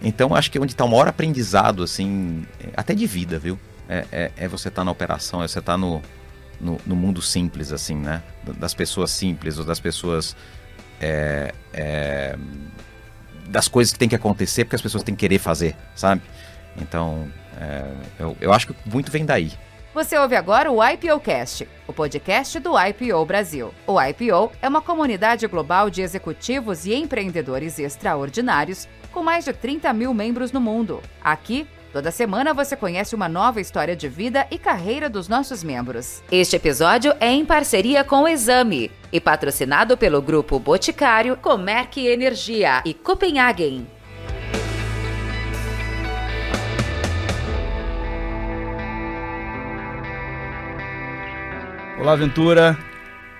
Então acho que é onde está o maior aprendizado, assim, até de vida, viu? É, é, é você estar tá na operação, é você estar tá no, no, no, mundo simples, assim, né? Das pessoas simples, ou das pessoas. É, é, das coisas que tem que acontecer porque as pessoas têm que querer fazer, sabe? Então, é, eu, eu acho que muito vem daí. Você ouve agora o IPOcast, o podcast do IPO Brasil. O IPO é uma comunidade global de executivos e empreendedores extraordinários com mais de 30 mil membros no mundo. Aqui, Toda semana você conhece uma nova história de vida e carreira dos nossos membros. Este episódio é em parceria com o Exame e patrocinado pelo Grupo Boticário, Comerc Energia e Copenhagen. Olá, Ventura.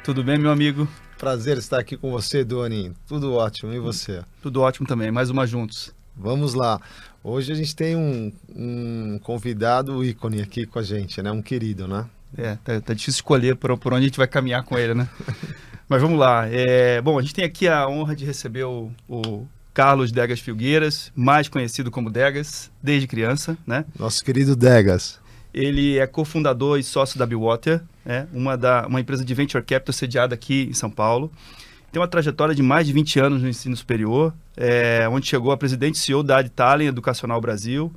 Tudo bem, meu amigo? Prazer estar aqui com você, Doni. Tudo ótimo. E você? Tudo ótimo também. Mais uma juntos. Vamos lá. Hoje a gente tem um, um convidado ícone aqui com a gente, né? Um querido, né? É, tá, tá difícil escolher por, por onde a gente vai caminhar com ele, né? Mas vamos lá. É, bom, a gente tem aqui a honra de receber o, o Carlos Degas Filgueiras, mais conhecido como Degas, desde criança, né? Nosso querido Degas. Ele é cofundador e sócio da Bewater, né? uma, da, uma empresa de venture capital sediada aqui em São Paulo. Tem uma trajetória de mais de 20 anos no ensino superior, é, onde chegou a presidente CEO da Adtalent Educacional Brasil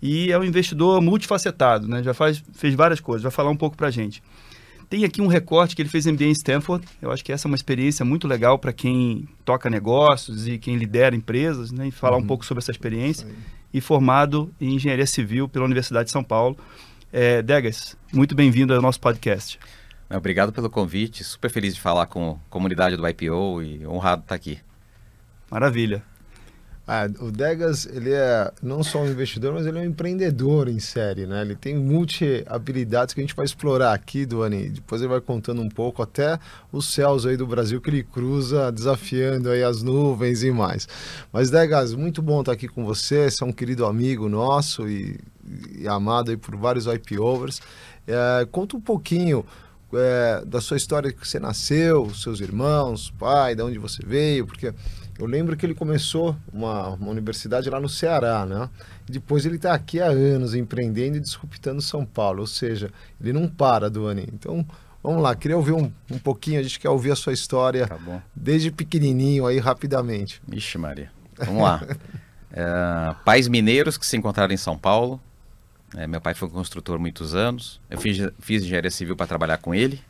e é um investidor multifacetado, né? já faz, fez várias coisas, vai falar um pouco para a gente. Tem aqui um recorte que ele fez MBA em Stanford. Eu acho que essa é uma experiência muito legal para quem toca negócios e quem lidera empresas, né? E falar uhum. um pouco sobre essa experiência. E formado em Engenharia Civil pela Universidade de São Paulo. É, Degas, muito bem-vindo ao nosso podcast. Obrigado pelo convite, super feliz de falar com a comunidade do IPO e honrado estar aqui. Maravilha. Ah, o Degas, ele é não só um investidor, mas ele é um empreendedor em série, né? Ele tem multi habilidades que a gente vai explorar aqui, Duane. Depois ele vai contando um pouco até os céus aí do Brasil que ele cruza, desafiando aí as nuvens e mais. Mas Degas, muito bom estar aqui com você. Você é um querido amigo nosso e e amado aí por vários IPOvers. É, conta um pouquinho é, da sua história que você nasceu, seus irmãos, pai, de onde você veio, porque eu lembro que ele começou uma, uma universidade lá no Ceará, né? depois ele está aqui há anos empreendendo e disruptando São Paulo, ou seja, ele não para, Duane. Então, vamos lá, queria ouvir um, um pouquinho, a gente quer ouvir a sua história tá desde pequenininho aí, rapidamente. Vixe Maria, vamos lá. é, pais mineiros que se encontraram em São Paulo, é, meu pai foi construtor muitos anos. Eu fiz, fiz engenharia civil para trabalhar com ele.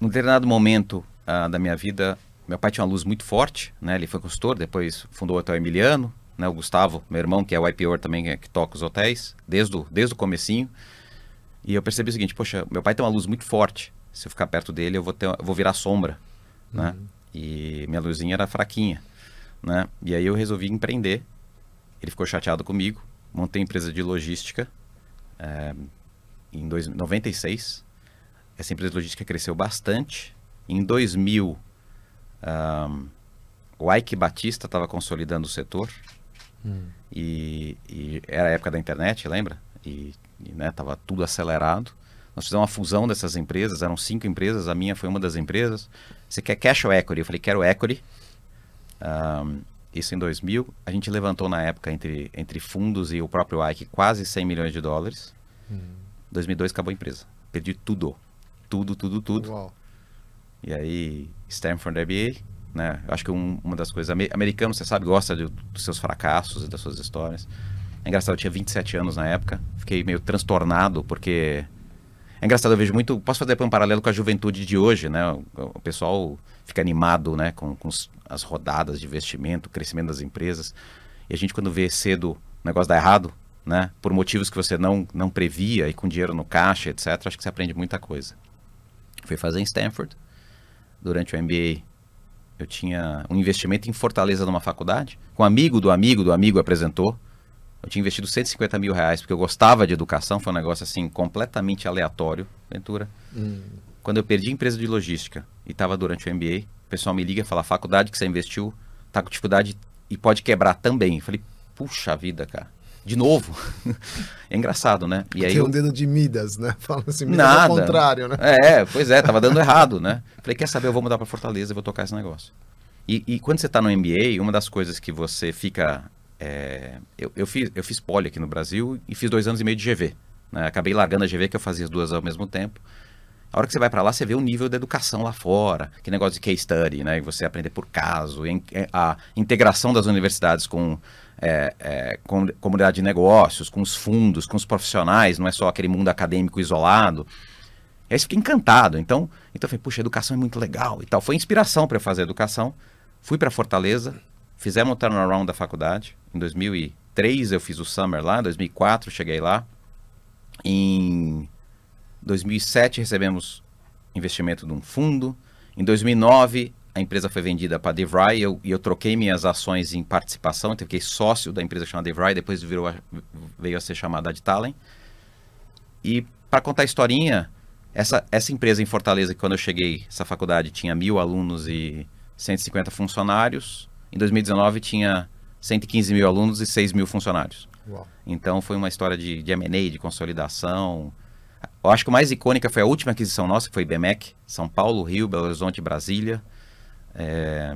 Num determinado momento uh, da minha vida, meu pai tinha uma luz muito forte, né? Ele foi consultor, depois fundou o Hotel Emiliano, né? O Gustavo, meu irmão, que é o IPO também, que, que toca os hotéis, desde o, desde o comecinho. E eu percebi o seguinte, poxa, meu pai tem uma luz muito forte. Se eu ficar perto dele, eu vou, ter, eu vou virar sombra, né? uhum. né? E minha luzinha era fraquinha, né? E aí eu resolvi empreender. Ele ficou chateado comigo montei empresa de logística é, em dois, 96. Essa empresa de logística cresceu bastante. Em 2000, um, o Ike Batista estava consolidando o setor. Hum. E, e, era a época da internet, lembra? E, e né, tava tudo acelerado. Nós fizemos uma fusão dessas empresas, eram cinco empresas, a minha foi uma das empresas. Você quer cash ou equity? Eu falei, quero equity. Um, isso em 2000. A gente levantou na época entre, entre fundos e o próprio Ike quase 100 milhões de dólares. Hum. 2002 acabou a empresa. Perdi tudo. Tudo, tudo, tudo. Uau. E aí, Stanford MBA, né? Acho que um, uma das coisas... Americano, você sabe, gosta de, dos seus fracassos e das suas histórias. É engraçado, eu tinha 27 anos na época. Fiquei meio transtornado porque... É engraçado, eu vejo muito... Posso fazer um paralelo com a juventude de hoje, né? O, pessoal fica animado, né? Com, com as rodadas de investimento, crescimento das empresas. E a gente, quando vê cedo o negócio dar errado, né, por motivos que você não, não previa e com dinheiro no caixa, etc., acho que você aprende muita coisa. Fui fazer em Stanford. Durante o MBA, eu tinha um investimento em Fortaleza numa faculdade. Com um amigo do amigo do amigo apresentou. Eu tinha investido 150 mil reais porque eu gostava de educação. Foi um negócio assim completamente aleatório, Ventura. Hum. Quando eu perdi a empresa de logística e estava durante o MBA, pessoal me liga e fala, a faculdade que você investiu tá com dificuldade e pode quebrar também. Eu falei, puxa vida, cara. De novo. é engraçado, né? E aí Tem um dedo de Midas, né? Fala assim, Midas Nada. ao contrário, né? É, pois é, tava dando errado, né? Falei, quer saber, eu vou mudar para Fortaleza e vou tocar esse negócio. E, e quando você está no MBA, uma das coisas que você fica é, eu, eu, fiz, eu fiz poli aqui no Brasil e fiz dois anos e meio de GV. Né? Acabei largando a GV, que eu fazia as duas ao mesmo tempo. A hora que você vai para lá, você vê o nível da educação lá fora, que negócio de case study, né? Você aprender por caso, é, a integração das universidades com, é, é, com comunidade de negócios, com os fundos, com os profissionais, não é só aquele mundo acadêmico isolado. E aí você fica encantado. Então, então eu falei, puxa, educação é muito legal e tal. Foi inspiração para eu fazer educação. Fui para Fortaleza, fizemos o turnaround da faculdade. Em 2003 eu fiz o summer lá, em 2004 cheguei lá. Em 2007 recebemos investimento de um fundo. Em 2009 a empresa foi vendida para a DeVry e eu, eu, troquei minhas ações em participação, então fiquei sócio da empresa chamada DeVry, depois virou a, veio a ser chamada de Talent. E para contar a historinha, essa, essa empresa em Fortaleza, que quando eu cheguei, essa faculdade tinha mil alunos e 150 funcionários. Em 2019 tinha 115 mil alunos e 6 mil funcionários. Uau. Então foi uma história de, de M&A, de consolidação. Eu acho que o mais icônica foi a última aquisição nossa, que foi BMEC, São Paulo, Rio, Belo Horizonte, Brasília. É,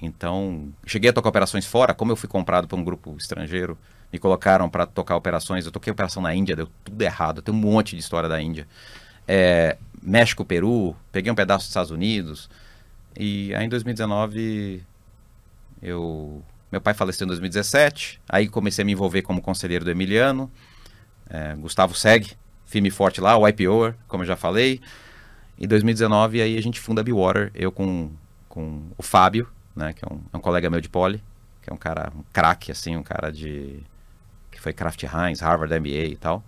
então, cheguei a tocar operações fora, como eu fui comprado por um grupo estrangeiro, me colocaram para tocar operações. Eu toquei operação na Índia, deu tudo errado. Tem um monte de história da Índia. É, México, Peru, peguei um pedaço dos Estados Unidos. E aí em 2019 eu meu pai faleceu em 2017, aí comecei a me envolver como conselheiro do Emiliano, é, Gustavo segue, firme forte lá, o IPOer, como eu já falei. Em 2019 aí a gente funda a Bewater, eu com, com o Fábio, né, que é um, é um colega meu de poli, que é um cara, um craque assim, um cara de que foi Kraft Heinz, Harvard MBA e tal.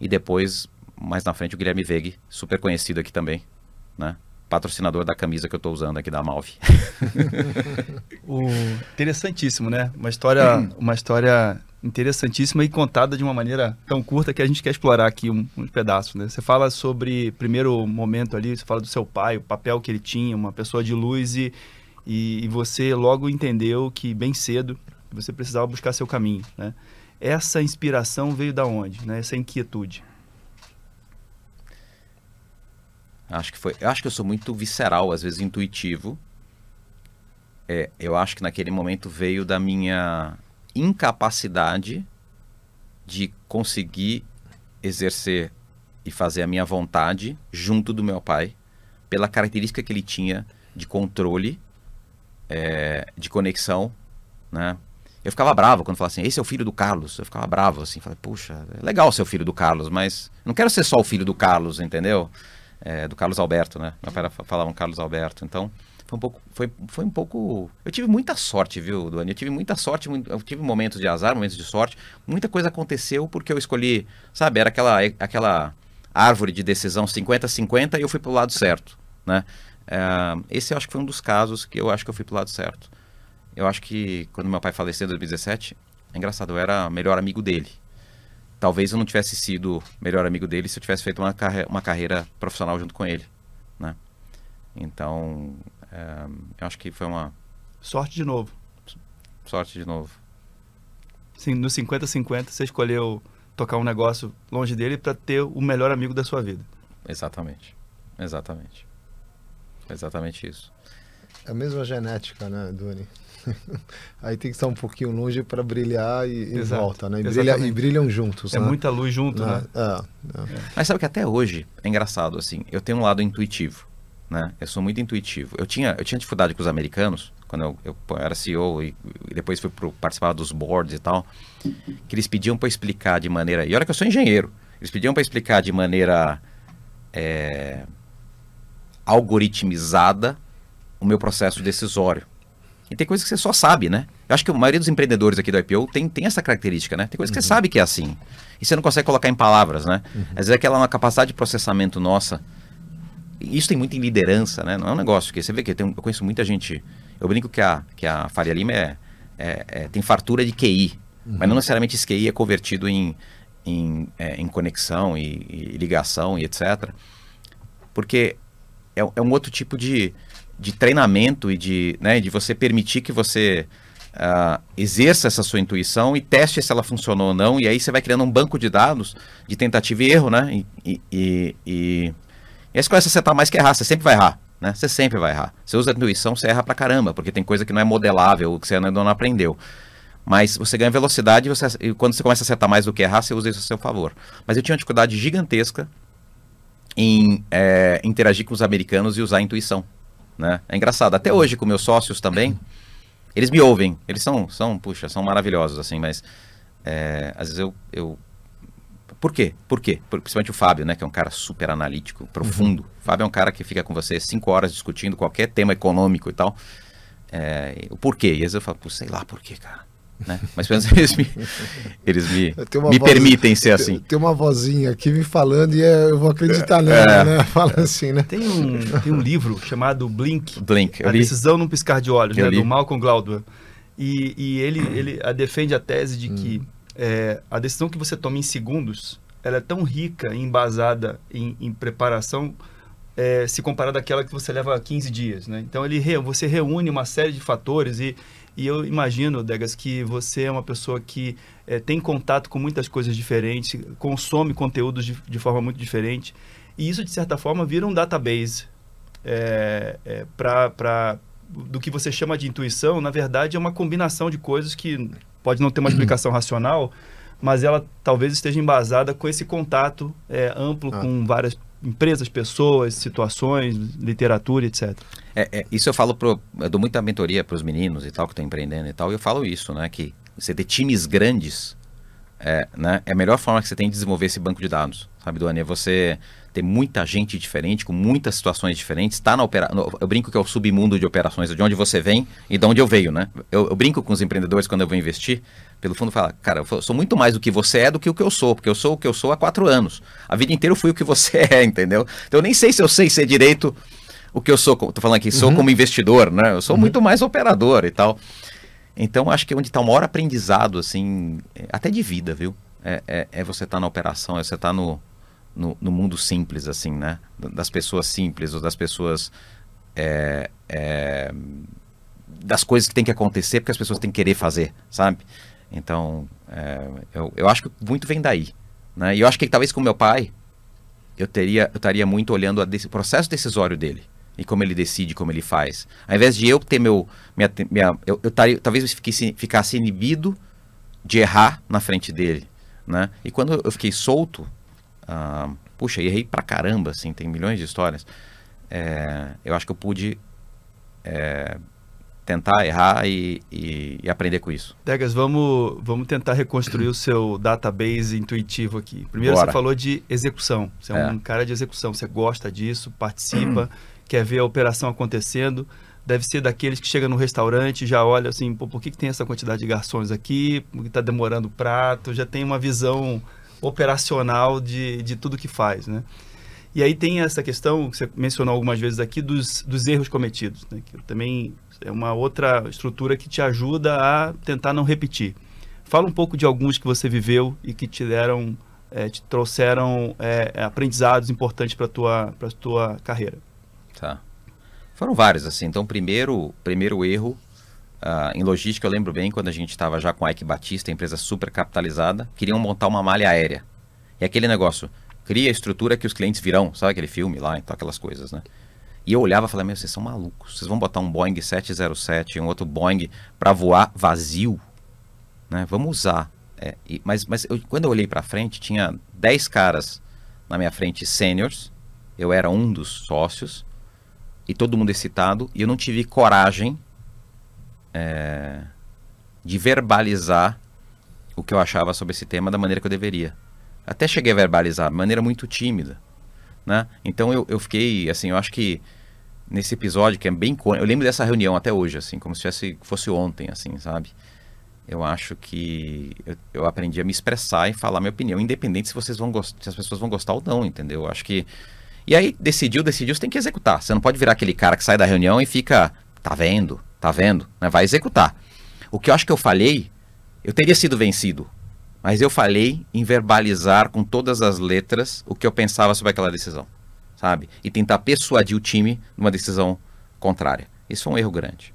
E depois, mais na frente, o Guilherme Veig, super conhecido aqui também, né? Patrocinador da camisa que eu estou usando aqui da Malve. o, interessantíssimo, né? Uma história, uma história interessantíssima e contada de uma maneira tão curta que a gente quer explorar aqui um, uns pedaços, né? Você fala sobre primeiro momento ali, você fala do seu pai, o papel que ele tinha, uma pessoa de luz e, e, e você logo entendeu que bem cedo você precisava buscar seu caminho, né? Essa inspiração veio da onde, né? Essa inquietude. Acho que foi. Eu acho que eu sou muito visceral, às vezes intuitivo. É, eu acho que naquele momento veio da minha incapacidade de conseguir exercer e fazer a minha vontade junto do meu pai, pela característica que ele tinha de controle, é, de conexão, né? Eu ficava bravo quando falava assim, esse é o filho do Carlos. Eu ficava bravo assim, falei, puxa, é legal ser o filho do Carlos, mas não quero ser só o filho do Carlos, entendeu? É, do Carlos Alberto, né? Meu pai falava um Carlos Alberto. Então, foi um pouco, foi, foi um pouco. Eu tive muita sorte, viu, Duane? Eu tive muita sorte, eu tive momentos de azar, momentos de sorte. Muita coisa aconteceu porque eu escolhi, sabe? Era aquela, aquela árvore de decisão 50-50 e eu fui pro lado certo, né? É, esse eu acho que foi um dos casos que eu acho que eu fui pro lado certo. Eu acho que quando meu pai faleceu em 2017, é engraçado, eu era melhor amigo dele talvez eu não tivesse sido melhor amigo dele se eu tivesse feito uma, carre uma carreira profissional junto com ele, né? Então, é, eu acho que foi uma... Sorte de novo. Sorte de novo. Sim, no 50-50 você escolheu tocar um negócio longe dele para ter o melhor amigo da sua vida. Exatamente. Exatamente. Exatamente isso. É a mesma genética, né, Doni? Aí tem que estar um pouquinho longe para brilhar e, e volta, né? E, brilha, e, brilham juntos. É né? muita luz junto, né? É, é. Mas sabe que até hoje é engraçado, assim, eu tenho um lado intuitivo, né? Eu sou muito intuitivo. Eu tinha, eu tinha dificuldade com os americanos, quando eu, eu, eu era CEO e, e, depois fui pro, participar dos boards e tal, que eles pediam para explicar de maneira... E olha que eu sou engenheiro. Eles pediam para explicar de maneira é, algoritmizada o meu processo decisório. E tem coisas que você só sabe, né? Eu acho que a maioria dos empreendedores aqui do IPO tem, tem essa característica, né? Tem coisas uhum. que você uhum. sabe que é assim. E você não consegue colocar em palavras, né? Uhum. Às vezes aquela é uma capacidade de processamento nossa. Isso tem muito em liderança, né? Não é um negócio que você vê que tem, eu conheço muita gente. Eu brinco que a, que a Faria Lima é, é, é tem fartura de QI, uhum. mas não necessariamente esse QI é convertido em, em, é, em conexão e, e, ligação e etc. Porque é, é um outro tipo de, de treinamento e de, né, de você permitir que você uh, exerça essa sua intuição e teste se ela funcionou ou não. E aí você vai criando um banco de dados de tentativa e erro, né? E, e, e, e aí você começa a acertar mais que errar. Você sempre vai errar, né? Você sempre vai errar. Você usa a intuição, você erra pra caramba, porque tem coisa que não é modelável, que você ainda não aprendeu. Mas você ganha velocidade e, você, e quando você começa a acertar mais do que errar, você usa isso a seu favor. Mas eu tinha uma dificuldade gigantesca em é, interagir com os americanos e usar a intuição. Né? É engraçado. Até hoje, com meus sócios também, eles me ouvem. Eles são, são puxa, são maravilhosos, assim, mas é, às vezes eu, eu por quê? Por quê? Principalmente o Fábio, né? Que é um cara super analítico, profundo. Uhum. O Fábio é um cara que fica com você cinco horas discutindo qualquer tema econômico e tal. É, o porquê. E às vezes eu falo, sei lá por quê, cara. Né? Mas pelo menos eles me, eles me, me permitem ser assim. Tem uma vozinha aqui me falando e é, eu vou acreditar é. nela, é. né? Fala assim, né? Tem um, tem um livro chamado Blink. Blink. A Decisão num Piscar de Olhos, né? Do Malcolm Gladwell. E, e ele, ele a defende a tese de que hum. é, a decisão que você toma em segundos ela é tão rica e embasada em, em preparação é, se comparada àquela que você leva 15 dias, né? Então ele re, você reúne uma série de fatores e, e eu imagino, Degas, que você é uma pessoa que é, tem contato com muitas coisas diferentes, consome conteúdos de, de, forma muito diferente e isso de certa forma vira um database é, é, para do que você chama de intuição. Na verdade, é uma combinação de coisas que pode não ter uma explicação racional, mas ela talvez esteja embasada com esse contato é, amplo ah. com várias empresas, pessoas, situações, literatura, etc. É, é, isso eu falo, pro, eu dou muita mentoria para os meninos e tal, que estão empreendendo e tal, e eu falo isso, né, que você ter times grandes é, né, é a melhor forma que você tem de desenvolver esse banco de dados, sabe, Duane? É você ter muita gente diferente, com muitas situações diferentes, está na operação. Eu brinco que é o submundo de operações, de onde você vem e de onde eu venho, né? Eu, eu brinco com os empreendedores quando eu vou investir, pelo fundo, fala, cara, eu sou muito mais do que você é do que o que eu sou, porque eu sou o que eu sou há quatro anos. A vida inteira eu fui o que você é, entendeu? Então eu nem sei se eu sei ser direito o que eu sou, tô falando aqui, sou uhum. como investidor, né? Eu sou uhum. muito mais operador e tal. Então acho que é onde está o maior aprendizado, assim, até de vida, viu? É, é, é você estar tá na operação, é você estar tá no, no, no, mundo simples, assim, né? Das pessoas simples, ou das pessoas. É, é, das coisas que tem que acontecer porque as pessoas têm que querer fazer, sabe? Então, é, eu, eu acho que muito vem daí. Né? E eu acho que talvez com meu pai, eu teria eu estaria muito olhando o processo decisório dele e como ele decide, como ele faz. Ao invés de eu ter meu. Minha, minha, eu, eu taria, talvez eu fiquei, ficasse inibido de errar na frente dele. Né? E quando eu fiquei solto, Uh, puxa, errei pra caramba, assim, tem milhões de histórias. É, eu acho que eu pude é, tentar errar e, e, e, aprender com isso. Degas, vamos, vamos tentar reconstruir o seu database intuitivo aqui. Primeiro Bora. você falou de execução. Você é, é, um cara de execução, você gosta disso, participa, quer ver a operação acontecendo. Deve ser daqueles que chega no restaurante e já olha assim, por que, que tem essa quantidade de garçons aqui? Por que está demorando o prato? Já tem uma visão operacional de, de tudo que faz, né? E aí tem essa questão que você mencionou algumas vezes aqui dos, dos erros cometidos, né? que também é uma outra estrutura que te ajuda a tentar não repetir. Fala um pouco de alguns que você viveu e que te deram, é, te trouxeram é, aprendizados importantes para tua para tua carreira. Tá. Foram vários assim. Então, primeiro, primeiro erro Uh, em logística, eu lembro bem quando a gente estava já com a Ike Batista, empresa super capitalizada, queriam montar uma malha aérea. E aquele negócio, cria a estrutura que os clientes virão, sabe aquele filme lá, então aquelas coisas, né? E eu olhava e falava, meu, vocês são malucos, vocês vão botar um Boeing 707 e um outro Boeing para voar vazio, né? Vamos usar. É, e, mas mas eu, quando eu olhei para frente, tinha 10 caras na minha frente seniors, eu era um dos sócios, e todo mundo excitado, e eu não tive coragem é, de verbalizar o que eu achava sobre esse tema da maneira que eu deveria. Até cheguei a verbalizar, de maneira muito tímida. Né? Então eu, eu fiquei, assim, eu acho que nesse episódio, que é bem... Eu lembro dessa reunião até hoje, assim, como se fosse, ontem, assim, sabe? Eu acho que eu, eu, aprendi a me expressar e falar minha opinião, independente se vocês vão gostar, se as pessoas vão gostar ou não, entendeu? Eu acho que... E aí, decidiu, decidiu, você tem que executar. Você não pode virar aquele cara que sai da reunião e fica, tá vendo? Tá vendo? Né? Vai executar. O que eu acho que eu falhei, eu teria sido vencido. Mas eu falei em verbalizar com todas as letras o que eu pensava sobre aquela decisão. Sabe? E tentar persuadir o time numa decisão contrária. Isso foi um erro grande.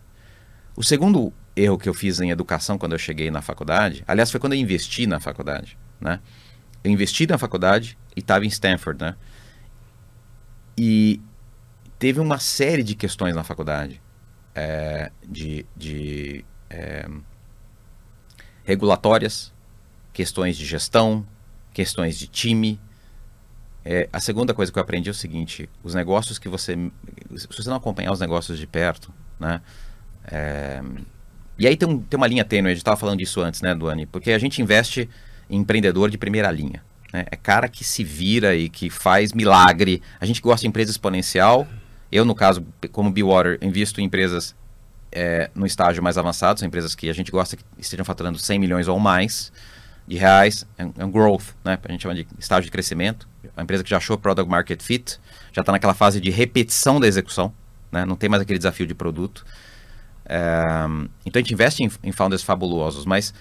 O segundo erro que eu fiz em educação quando eu cheguei na faculdade, aliás, foi quando eu investi na faculdade, né? Eu investi na faculdade e estava em Stanford, né? E teve uma série de questões na faculdade é, de, de é, regulatórias, questões de gestão, questões de time. É, a segunda coisa que eu aprendi é o seguinte: os negócios que você. Se você não acompanhar os negócios de perto, né? É, e aí tem, um, tem uma linha tênue, a gente estava falando disso antes, né, Duane? Porque a gente investe em empreendedor de primeira linha. Né? É cara que se vira e que faz milagre. A gente gosta de empresa exponencial. Eu, no caso, como Bewater, invisto em empresas é, no estágio mais avançado, são empresas que a gente gosta que estejam faturando 100 milhões ou mais de reais, é um, é um growth, né? A gente chama de estágio de crescimento. Uma empresa que já achou product market fit, já está naquela fase de repetição da execução, né? Não tem mais aquele desafio de produto. É, então a gente investe em, em founders fabulosos, mas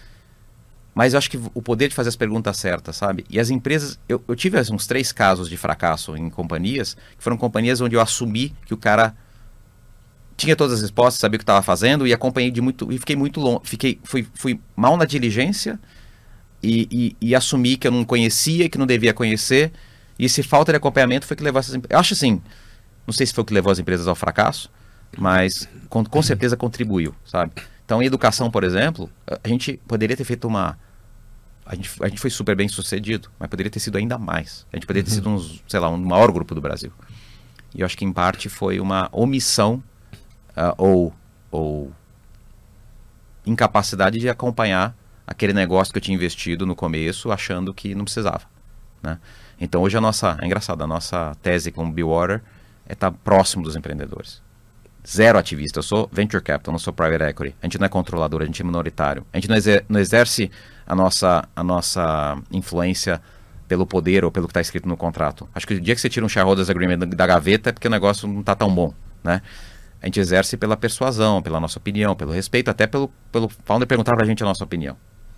mas eu acho que o poder de fazer as perguntas certas, sabe? E as empresas, eu, eu tive uns três casos de fracasso em companhias, que foram companhias onde eu assumi que o cara tinha todas as respostas, sabia o que estava fazendo e acompanhei de muito e fiquei muito longe, fiquei fui, fui mal na diligência e, e, e, assumi que eu não conhecia, que não devia conhecer e se falta de acompanhamento foi que levou essas empresas. Eu acho assim, não sei se foi o que levou as empresas ao fracasso, mas com, com certeza contribuiu, sabe? Então, em educação, por exemplo, a gente poderia ter feito uma a gente, a gente foi super bem sucedido, mas poderia ter sido ainda mais. A gente poderia ter sido, uns, sei lá, um maior grupo do Brasil. E eu acho que, em parte, foi uma omissão uh, ou, ou incapacidade de acompanhar aquele negócio que eu tinha investido no começo, achando que não precisava. Né? Então, hoje, a nossa, é engraçado, a nossa tese com o Bewater é estar tá próximo dos empreendedores zero ativista. Eu sou venture capital, não sou private equity. A gente não é controlador, a gente é minoritário. A gente não, exer não exerce a nossa, a nossa influência pelo poder ou pelo que está escrito no contrato. Acho que o dia que você tira um shareholders agreement da gaveta é porque o negócio não está tão bom, né? A gente exerce pela persuasão, pela nossa opinião, pelo respeito, até pelo, pelo founder perguntar para a gente a nossa opinião,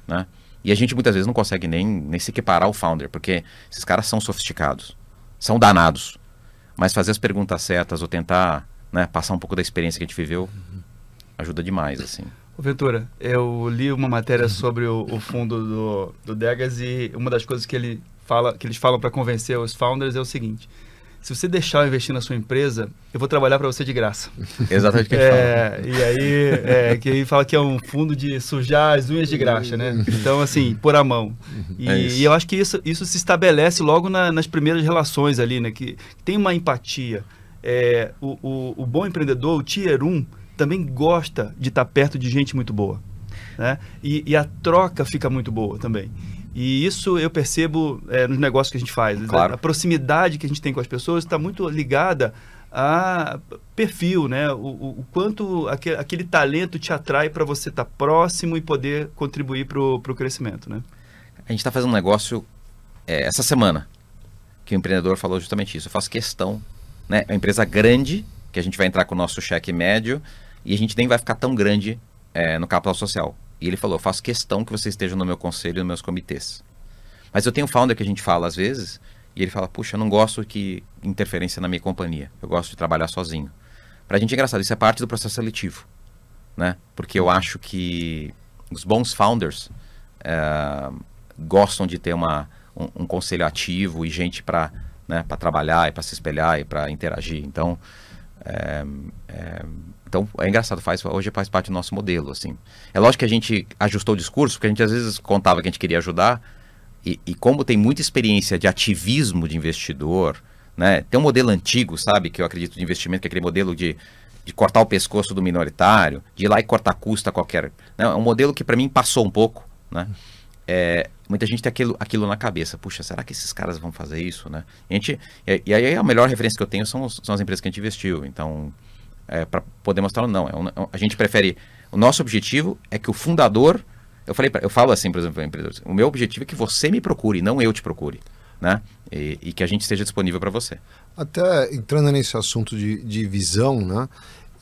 né? E a gente muitas vezes não consegue nem, nem se equiparar ao founder, porque esses caras são sofisticados, são danados. Mas fazer as perguntas certas ou tentar né, passar um pouco da experiência que a gente viveu ajuda demais, assim. Ô Ventura, eu li uma matéria sobre o, o fundo do, do Degas e uma das coisas que ele fala, que eles falam para convencer os founders é o seguinte: se você deixar eu investir na sua empresa, eu vou trabalhar para você de graça. Exatamente o que ele é, fala. E aí, é, que ele fala que é um fundo de sujar as unhas de graxa, né? Então, assim, por a mão. E, é e eu acho que isso, isso se estabelece logo na, nas primeiras relações ali, né? Que tem uma empatia é, o, o, o, bom empreendedor, o Tier 1, também gosta de estar perto de gente muito boa. Né? E, e a troca fica muito boa também. E isso eu percebo é, nos negócios que a gente faz. Claro. A, a, proximidade que a gente tem com as pessoas está muito ligada a perfil, né? O, o, o quanto aquele, aquele, talento te atrai para você estar tá próximo e poder contribuir para o crescimento, né? A gente está fazendo um negócio é, essa semana que o empreendedor falou justamente isso. Eu faço questão né? É uma empresa grande, que a gente vai entrar com o nosso cheque médio, e a gente nem vai ficar tão grande é, no capital social. E ele falou, eu faço questão que vocês estejam no meu conselho e nos meus comitês. Mas eu tenho um founder que a gente fala às vezes, e ele fala, puxa, eu não gosto que interferência na minha companhia. Eu gosto de trabalhar sozinho. Pra gente é engraçado, isso é parte do processo seletivo. Né? Porque eu acho que os bons founders é, gostam de ter uma, um, um conselho ativo e gente para né, para trabalhar e para se espelhar e para interagir. Então, é, é, então é engraçado, faz, hoje faz parte do nosso modelo. Assim. É lógico que a gente ajustou o discurso, porque a gente às vezes contava que a gente queria ajudar, e, e como tem muita experiência de ativismo de investidor, né, tem um modelo antigo, sabe, que eu acredito de investimento, que é aquele modelo de, de cortar o pescoço do minoritário, de ir lá e cortar custa qualquer. Né, é um modelo que para mim passou um pouco, né? é, muita gente tem aquilo, aquilo na cabeça. Puxa, será que esses caras vão fazer isso, né? A gente, e, e aí a melhor referência que eu tenho são, são as empresas que a gente investiu. Então, é, para poder mostrar, não. É um, é a gente prefere... O nosso objetivo é que o fundador... Eu, falei pra, eu falo assim, por exemplo, para. O meu objetivo é que você me procure, não eu te procure. Né? E, e que a gente esteja disponível para você. Até entrando nesse assunto de, de visão, né?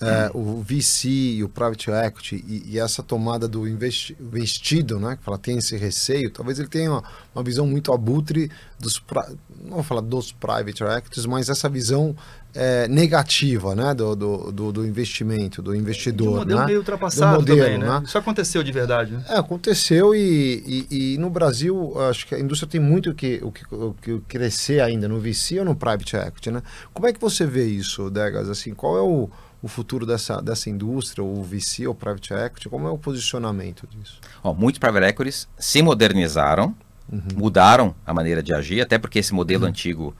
É, o VC e o private equity e, e essa tomada do investi investido, né, que ela tem esse receio, talvez ele tenha uma, uma visão muito abutre dos, não vou falar dos private equities, mas essa visão é, negativa, né, do, do, do, do, investimento, do investidor, um modelo né? meio ultrapassado modelo, também, né? né? Isso aconteceu de verdade, né? É, aconteceu e, e, e, no Brasil, acho que a indústria tem muito que, o que, o que crescer ainda no VC ou no private equity, né? Como é que você vê isso, Degas? Assim, qual é o o futuro dessa, dessa indústria, o VC ou Private Equity? Como é o posicionamento disso? Ó, muitos Private Equities se modernizaram, uhum. mudaram a maneira de agir, até porque esse modelo uhum. antigo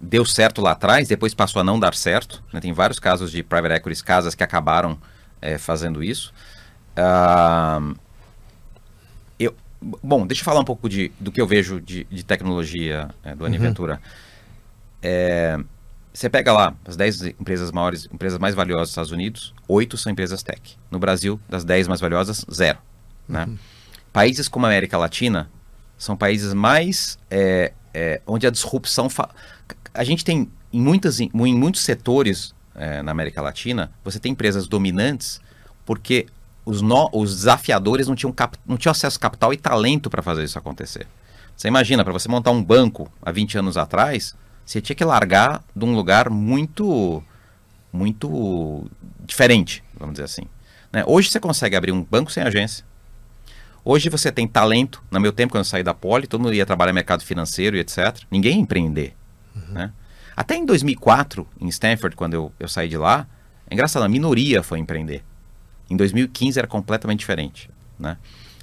deu certo lá atrás, depois passou a não dar certo. Né? Tem vários casos de Private Equities, casas que acabaram é, fazendo isso. Uh, eu, bom, deixa eu falar um pouco de, do que eu vejo de, de tecnologia é, do Aniventura. Uhum. É, você pega lá as 10 empresas maiores, empresas mais valiosas dos Estados Unidos, 8 são empresas tech. No Brasil, das 10 mais valiosas, zero. Né? Uhum. Países como a América Latina são países mais é, é, onde a disrupção. Fa... A gente tem em, muitas, em, muitos setores é, na América Latina, você tem empresas dominantes porque os, no, os desafiadores não tinham, cap, não tinham acesso a capital e talento para fazer isso acontecer. Você imagina, para você montar um banco há 20 anos atrás, você tinha que largar de um lugar muito, muito diferente, vamos dizer assim. Né? Hoje você consegue abrir um banco sem agência. Hoje você tem talento. No meu tempo, quando eu saí da Poli, todo mundo ia trabalhar no mercado financeiro e etc. Ninguém ia empreender. Uhum. Né? Até em 2004, em Stanford, quando eu, eu saí de lá, é engraçado, a minoria foi empreender. Em 2015 era completamente diferente. Né?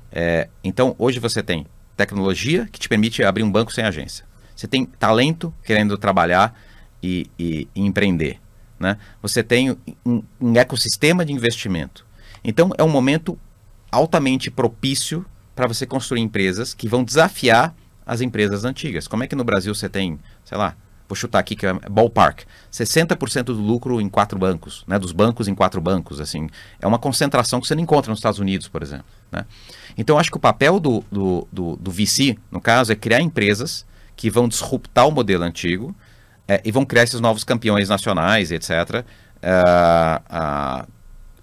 É, então, hoje você tem tecnologia que te permite abrir um banco sem agência. Você tem talento querendo trabalhar e, e, e empreender. Né? Você tem um, um ecossistema de investimento. Então, é um momento altamente propício para você construir empresas que vão desafiar as empresas antigas. Como é que no Brasil você tem, sei lá, vou chutar aqui que é ballpark, 60% do lucro em quatro bancos, né, dos bancos em quatro bancos, assim, é uma concentração que você não encontra nos Estados Unidos, por exemplo, né? Então, acho que o papel do, do, do, do VC, no caso, é criar empresas que vão disruptar o modelo antigo é, e vão criar esses novos campeões nacionais, etc., uh, uh,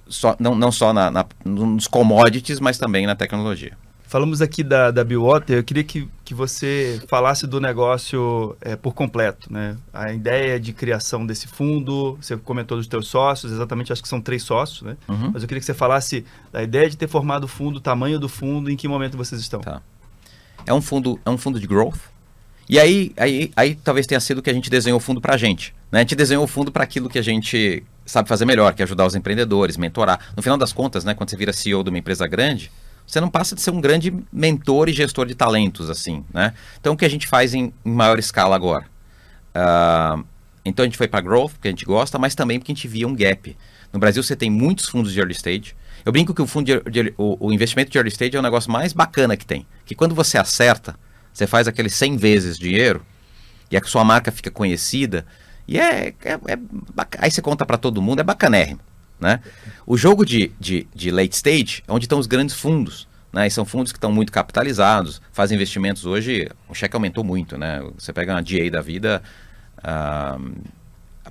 só, não, não só na, na, nos commodities, mas também na tecnologia. Falamos aqui da, da Billwater, eu queria que, que você falasse do negócio é, por completo, né? A ideia de criação desse fundo, você comentou dos teus sócios, exatamente, acho que são três sócios, né? Uhum. Mas eu queria que você falasse da ideia de ter formado o fundo, o tamanho do fundo, em que momento vocês estão. Tá. É um fundo, é um fundo de growth, e aí, aí, aí talvez tenha sido que a gente desenhou o fundo para a gente. Né? A gente desenhou o fundo para aquilo que a gente sabe fazer melhor, que é ajudar os empreendedores, mentorar. No final das contas, né, quando você vira CEO de uma empresa grande, você não passa de ser um grande mentor e gestor de talentos, assim, né? Então, o que a gente faz em, em maior escala agora? Uh, então, a gente foi para growth, porque a gente gosta, mas também porque a gente via um gap. No Brasil, você tem muitos fundos de early stage. Eu brinco que o, fundo de, de, o, o investimento de early stage é o negócio mais bacana que tem. Que quando você acerta, você faz aquele 100 vezes dinheiro e a sua marca fica conhecida e é, é, é aí você conta para todo mundo, é bacanérrimo. Né? O jogo de, de, de late stage é onde estão os grandes fundos. Né? E são fundos que estão muito capitalizados, fazem investimentos hoje. O cheque aumentou muito. Né? Você pega uma DA da vida, uh,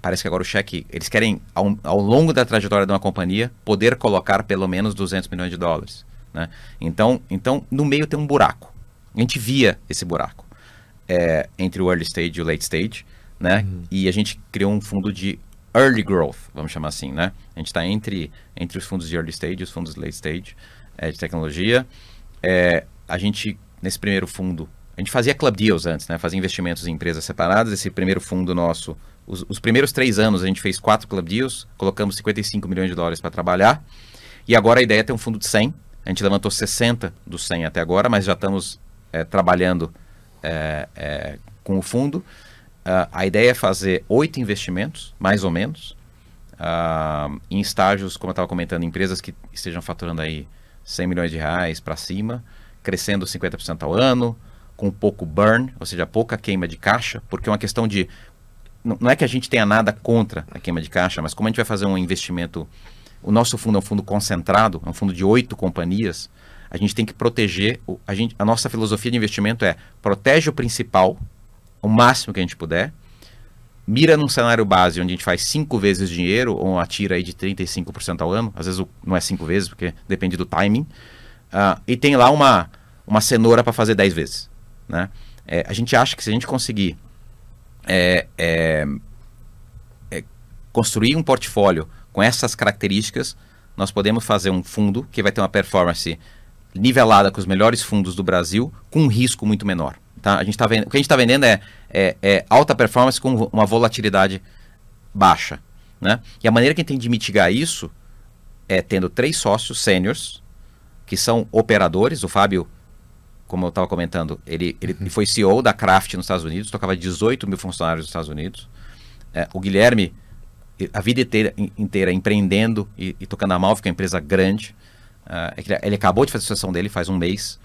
parece que agora o cheque. Eles querem, ao, ao, longo da trajetória de uma companhia, poder colocar pelo menos 200 milhões de dólares. Né? Então, então, no meio tem um buraco. A gente via esse buraco é, entre o early stage e o late stage, né? Uhum. E a gente criou um fundo de early growth, vamos chamar assim, né? A gente está entre, entre os fundos de early stage e os fundos de late stage é, de tecnologia. É, a gente, nesse primeiro fundo, a gente fazia club deals antes, né? Fazia investimentos em empresas separadas. Esse primeiro fundo nosso, os, os primeiros três anos a gente fez quatro club deals, colocamos 55 milhões de dólares para trabalhar. E agora a ideia é ter um fundo de 100. A gente levantou 60 dos 100 até agora, mas já estamos é, trabalhando é, é, com o fundo. Uh, a ideia é fazer oito investimentos, mais ou menos, uh, em estágios, como eu estava comentando, empresas que estejam faturando aí 100 milhões de reais para cima, crescendo 50% ao ano, com pouco burn, ou seja, pouca queima de caixa, porque é uma questão de. Não é que a gente tenha nada contra a queima de caixa, mas como a gente vai fazer um investimento. O nosso fundo é um fundo concentrado, é um fundo de oito companhias a gente tem que proteger. O, a, gente, a nossa filosofia de investimento é protege o principal o máximo que a gente puder, mira num cenário base onde a gente faz cinco vezes dinheiro ou atira aí de 35% ao ano, às vezes não é cinco vezes, porque depende do timing, uh, e tem lá uma, uma cenoura para fazer 10 vezes. Né? É, a gente acha que se a gente conseguir é, é, é, construir um portfólio com essas características, nós podemos fazer um fundo que vai ter uma performance nivelada com os melhores fundos do Brasil, com um risco muito menor. Tá? A gente tá vendo, o que a gente está vendendo é, é, é, alta performance com uma volatilidade baixa. Né? E a maneira que a gente tem de mitigar isso é tendo três sócios sêniors, que são operadores. O Fábio, como eu estava comentando, ele, ele uhum. foi CEO da Kraft nos Estados Unidos, tocava 18 mil funcionários nos Estados Unidos. É, o Guilherme, a vida inteira, inteira empreendendo e, e, tocando a Malve, que é uma empresa grande. Uh, ele acabou de fazer a sucessão dele faz um mês.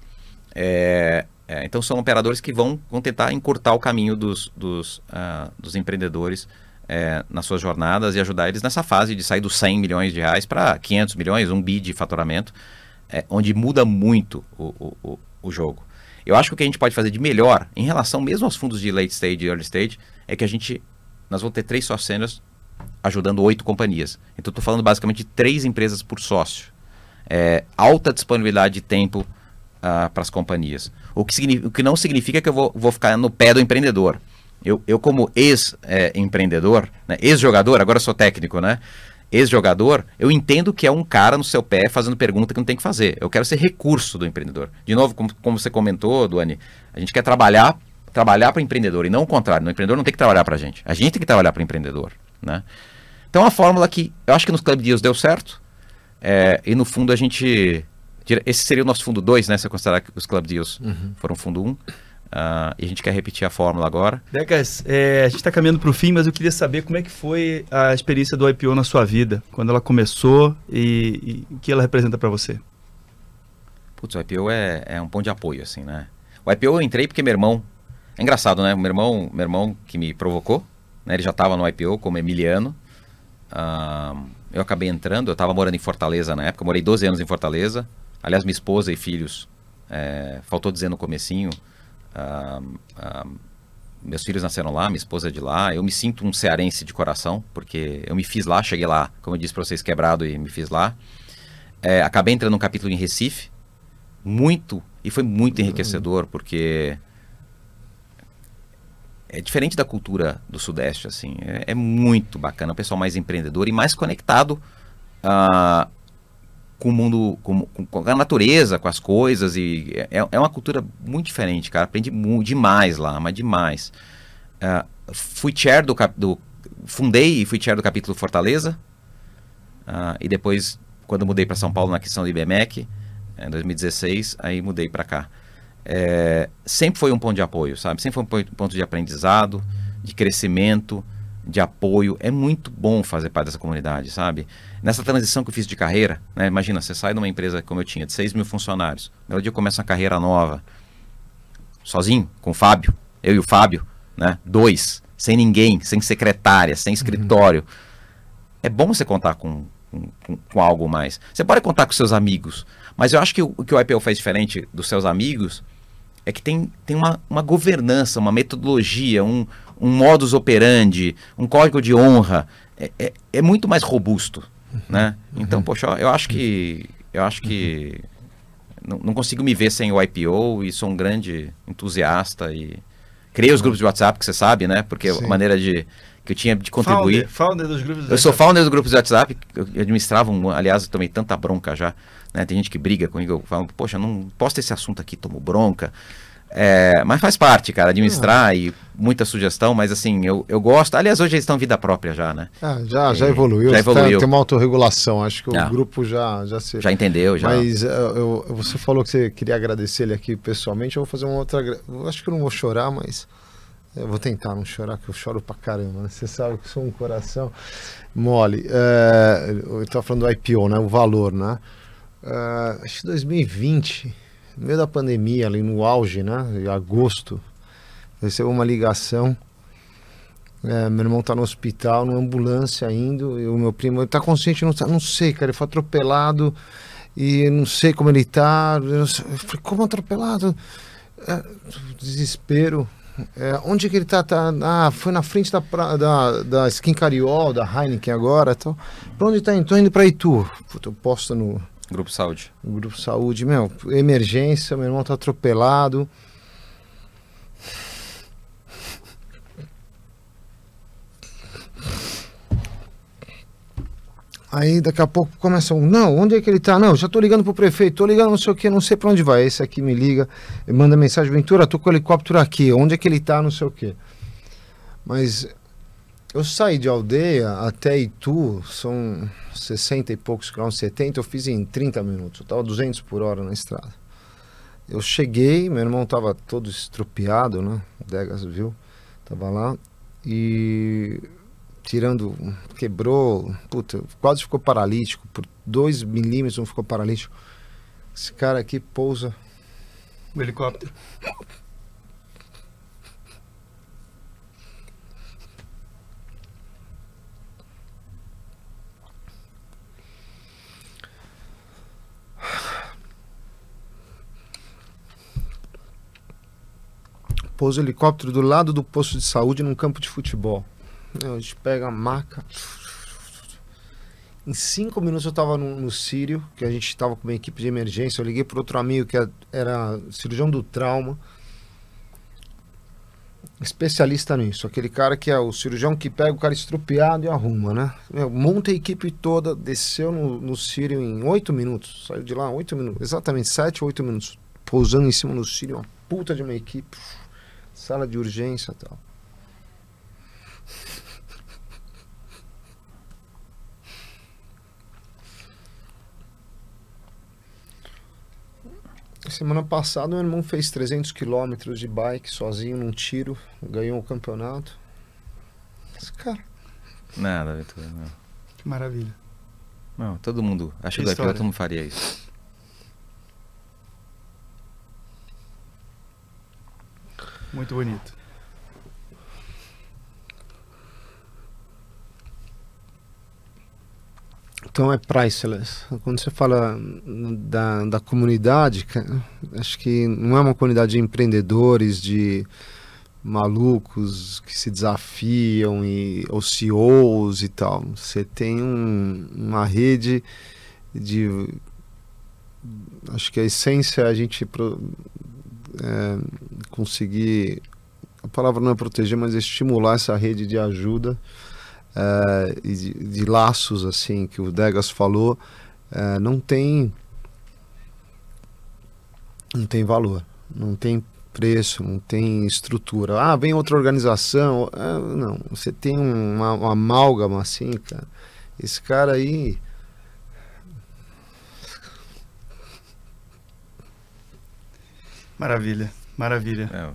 É, é, então são operadores que vão, vão tentar encurtar o caminho dos, dos, uh, dos empreendedores é, nas suas jornadas e ajudar eles nessa fase de sair dos 100 milhões de reais para 500 milhões, um bi de faturamento, é, onde muda muito o, o, o, jogo. Eu acho que o que a gente pode fazer de melhor, em relação mesmo aos fundos de late stage e early stage, é que a gente, nós vamos ter três sócios ajudando oito companhias. Então estou falando basicamente de três empresas por sócio. É, alta disponibilidade de tempo uh, para as companhias. O que, o que, não significa que eu vou, vou, ficar no pé do empreendedor. Eu, eu como ex-empreendedor, é, né, ex-jogador, agora sou técnico, né? Ex-jogador, eu entendo que é um cara no seu pé fazendo pergunta que não tem que fazer. Eu quero ser recurso do empreendedor. De novo, como, como você comentou, Duane, a gente quer trabalhar trabalhar para o empreendedor e não o contrário. O empreendedor não tem que trabalhar para a gente. A gente tem que trabalhar para o empreendedor. Né? Então, a fórmula que eu acho que nos Club Deals deu certo. É, e no fundo a gente esse seria o nosso fundo 2, né? Se eu considerar que os Club Deals uhum. foram fundo 1. Um. Uh, e a gente quer repetir a fórmula agora. Degas, é, a gente está caminhando para o fim, mas eu queria saber como é que foi a experiência do IPO na sua vida, quando ela começou e, e o que ela representa para você. Putz, o IPO é, é, um ponto de apoio, assim, né? O IPO eu entrei porque meu irmão... É engraçado, né? Meu irmão, meu irmão que me provocou, né? Ele já estava no IPO como Emiliano. Uh, eu acabei entrando, eu estava morando em Fortaleza na época, morei 12 anos em Fortaleza. Aliás, minha esposa e filhos, é, faltou dizer no comecinho, ah, ah, meus filhos nasceram lá, minha esposa é de lá. Eu me sinto um cearense de coração, porque eu me fiz lá, cheguei lá, como eu disse para vocês, quebrado e me fiz lá. É, acabei entrando num capítulo em Recife, muito, e foi muito enriquecedor, porque é diferente da cultura do Sudeste, assim. É, é muito bacana, o pessoal mais empreendedor e mais conectado uh, com o mundo, com, com, a natureza, com as coisas. e É, é uma cultura muito diferente, cara. Aprendi demais lá, mas demais. Uh, fui chair do, do. Fundei e fui chair do capítulo Fortaleza. Uh, e depois, quando mudei para São Paulo na questão do IBMEC, em 2016, aí mudei para cá. É, sempre foi um ponto de apoio, sabe? Sempre foi um ponto de aprendizado, de crescimento de apoio. É muito bom fazer parte dessa comunidade, sabe? Nessa transição que eu fiz de carreira, né? imagina, você sai de uma empresa como eu tinha, de 6 mil funcionários. No dia eu começo uma carreira nova, sozinho, com o Fábio, eu e o Fábio, né? Dois, sem ninguém, sem secretária, sem escritório. Uhum. É bom você contar com, com, com, algo mais. Você pode contar com seus amigos, mas eu acho que o, que o IPO faz diferente dos seus amigos é que tem, tem uma, uma governança, uma metodologia, um, um modus operandi, um código de honra. É, é, é muito mais robusto, uhum. né? Então, uhum. poxa, eu acho que... Eu acho que... Não, não, consigo me ver sem o IPO e sou um grande entusiasta e... Criei os grupos de WhatsApp, que você sabe, né? Porque Sim. a maneira de que eu tinha de contribuir. Founder, founder dos grupos Eu WhatsApp. sou founder dos grupos de WhatsApp, eu administrava, um, aliás, eu tomei tanta bronca já. Né? Tem gente que briga comigo, eu falo, poxa, não posto esse assunto aqui, tomo bronca. É, mas faz parte, cara, administrar e muita sugestão, mas assim, eu, eu gosto. Aliás, hoje eles estão vida própria já, né? Ah, já, já evoluiu. Já evoluiu. Tem uma autorregulação, acho que o ah. grupo já, já se. Já entendeu, já. Mas eu, eu, você falou que você queria agradecer ele aqui pessoalmente. Eu vou fazer uma outra. Eu acho que eu não vou chorar, mas. Eu vou tentar não chorar, que eu choro pra caramba. Né? Você sabe que sou um coração mole. É, eu estava falando do IPO, né? O valor, né? Uh, acho que 2020, no meio da pandemia, ali no auge, né? Em agosto, recebeu uma ligação. É, meu irmão tá no hospital, numa ambulância indo, e o meu primo está consciente, não, não sei, cara, ele foi atropelado e não sei como ele tá. Eu, falei, como atropelado? É, desespero. É, onde que ele tá, tá? Ah, foi na frente da, da, da Skin Cariol, da Heineken agora. Então, pra onde tá indo? Tô indo pra Itu. Puta, eu posto no, Grupo Saúde. Grupo Saúde, meu, emergência, meu irmão tá atropelado. Aí daqui a pouco começa um, não, onde é que ele tá? Não, já tô ligando pro prefeito, tô ligando não sei o que, não sei pra onde vai. Esse aqui me liga, manda mensagem, Ventura, tô com o helicóptero aqui, onde é que ele tá, não sei o que. Mas Eu saí de aldeia até Itu, são 60 e poucos quilômetros, 70, eu fiz em 30 minutos. Eu tava 200 por hora na estrada. Eu cheguei, meu irmão tava todo estropiado, né? Degas viu, tava lá. E tirando, quebrou, puta, quase ficou paralítico, por 2 milímetros não ficou paralítico. Esse cara aqui pousa. O helicóptero. Pousa o helicóptero do lado do posto de saúde num campo de futebol. A gente pega a maca. Em cinco minutos eu estava no, no Sírio, que a gente estava com uma equipe de emergência. Eu liguei para outro amigo que é, era cirurgião do trauma. Especialista nisso. Aquele cara que é o cirurgião que pega o cara estropiado e arruma, né? Meu, monta a equipe toda, desceu no, no Sírio em oito minutos. Saiu de lá oito minutos. Exatamente, sete, oito minutos. Pousando em cima no Sírio, uma puta de uma equipe. Sala de urgência e tal. Semana passada, meu irmão fez 300 quilômetros de bike sozinho num tiro, ganhou o campeonato. Esse cara. Nada, Vitor. Não. Que maravilha. não, todo mundo. Acho Que que todo mundo faria isso. Muito bonito. Então é priceless. Quando você fala da, da comunidade, acho que não é uma comunidade de empreendedores, de malucos que se desafiam e ou CEOs e tal. Você tem um- uma rede de acho que a essência é a gente é, conseguir a palavra não é proteger, mas estimular essa rede de ajuda eh, e de, de laços assim que o Degas falou eh, não tem não tem valor não tem preço não tem estrutura. Ah vem outra organização ah, não você tem um- uma, uma amálgama assim cara. Esse cara aí Maravilha, maravilha. É, não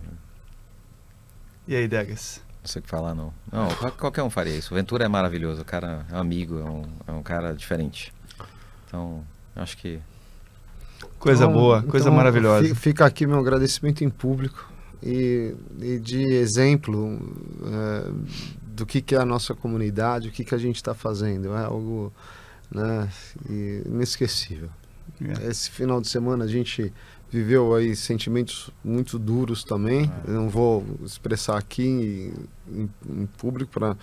E aí, Degas? sei o que falar, não. Não, qual- qualquer um faria isso. O Ventura é maravilhoso, o cara é um amigo, é um, é um cara diferente. Então, acho que. Coisa Então, boa, coisa então, maravilhosa. fi- Fica aqui meu agradecimento em público e, e de exemplo eh, do que, que é a nossa comunidade, o que, que a gente está fazendo. É algo né, inesquecível. É. Esse final de semana a gente viveu aí sentimentos muito duros também. Eu não vou expressar aqui em, em- público para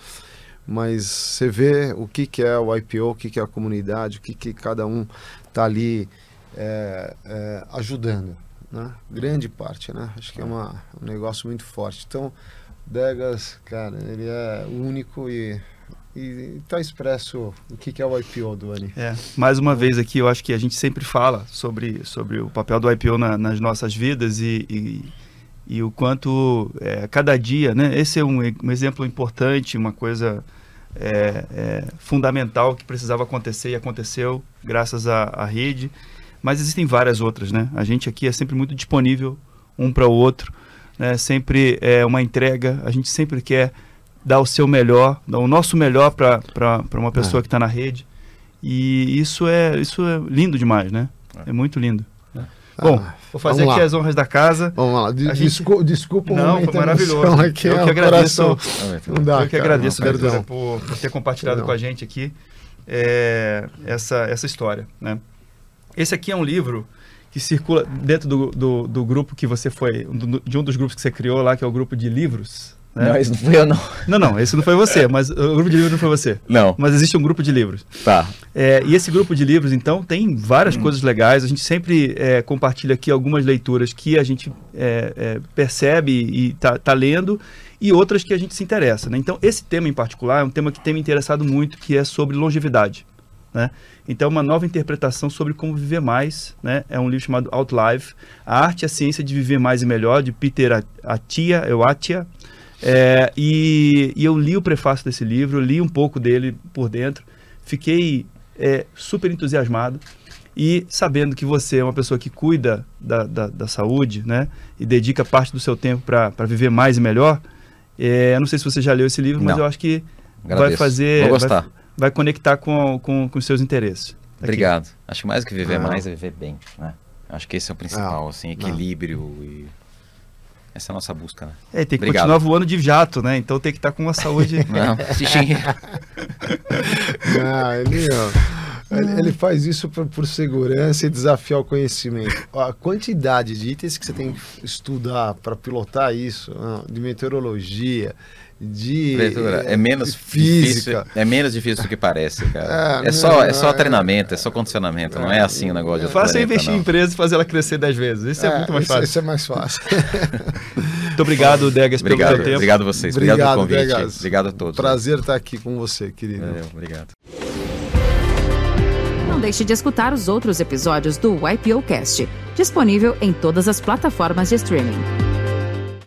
mas você vê o que, que é o IPO, o que, que é a comunidade, o que, que cada um está ali é, é, ajudando, né? Grande parte, né? Acho que é uma, um negócio muito forte. Então, Degas, cara, ele é único e e está expresso o que, é o IPO do Ani. É, mais uma vez aqui, eu acho que a gente sempre fala sobre, sobre o papel do IPO na- nas nossas vidas e, e, e o quanto é, cada dia, né? Esse é um, um exemplo importante, uma coisa é, é, fundamental que precisava acontecer e aconteceu graças à, à rede. Mas existem várias outras, né? A gente aqui é sempre muito disponível um para o outro, né? Sempre é uma entrega, a gente sempre quer dar o seu melhor, dar o nosso melhor para uma pessoa É. que está na rede. E isso é, isso é lindo demais, né? É. É muito lindo. Bom, Ah, vou fazer aqui lá. as honras da casa. Vamos lá, de- gente- descu- desculpa o Não, foi maravilhoso. Aqui, Eu é que o agradeço. Não dá, eu que cara, agradeço, perdão. por, por ter compartilhado Perdão. com a gente aqui é, essa, essa história. Né? Esse aqui é um livro que circula dentro do, do, do grupo que você foi, do- de um dos grupos que você criou lá, que é o grupo de livros. Né? Não, isso não fui eu, não. Não, não, esse não foi você, mas o grupo de livros não foi você. Não. Mas existe um grupo de livros. Tá. É, e esse grupo de livros, então, tem várias coisas legais. A gente sempre é, compartilha aqui algumas leituras que a gente é, é, percebe e tá, tá lendo e outras que a gente se interessa. Né? Então, esse tema em particular é um tema que tem me interessado muito, que é sobre longevidade. Né? Então, uma nova interpretação sobre como viver mais. Né? É um livro chamado Outlive, A Arte e a Ciência de Viver Mais e Melhor, de Peter Atia, eu Atia. É, e, e eu li o prefácio desse livro, li um pouco dele por dentro, fiquei é, super entusiasmado e sabendo que você é uma pessoa que cuida da, da, da saúde, né, e dedica parte do seu tempo para viver mais e melhor, é, eu não sei se você já leu esse livro, mas Não. eu acho que Agradeço. vai fazer, Vou vai, gostar. vai conectar com, com, com os seus interesses. Aqui. Obrigado. Acho que mais do que viver Ah. mais é viver bem, né? Acho que esse é o principal, Ah, assim, equilíbrio e... Essa é a nossa busca, né? É, tem que Obrigado. continuar voando de jato, né? Então tem que estar com uma saúde. Não, xingue- Ah, ele, ó, ele, ele faz isso por, por segurança e desafiar o conhecimento. Ó, A quantidade de itens que você tem que estudar para pilotar isso, ó, de meteorologia, de Prefeitura, é menos física. difícil, é menos difícil do que parece, cara. É, É, só, não, é só é- treinamento, é só condicionamento, não é assim o negócio de Faça outro investir planeta, em empresa e fazer ela crescer 10 vezes. Isso é, muito mais isso, fácil. isso é mais fácil. Muito obrigado, Degas, não. pelo Obrigado, seu tempo. obrigado a vocês, obrigado, Obrigado, pelo convite, Degas. obrigado a todos. Prazer estar aqui com você, querido. Valeu, obrigado. Não deixe de escutar os outros episódios do YPO Cast, disponível em todas as plataformas de streaming.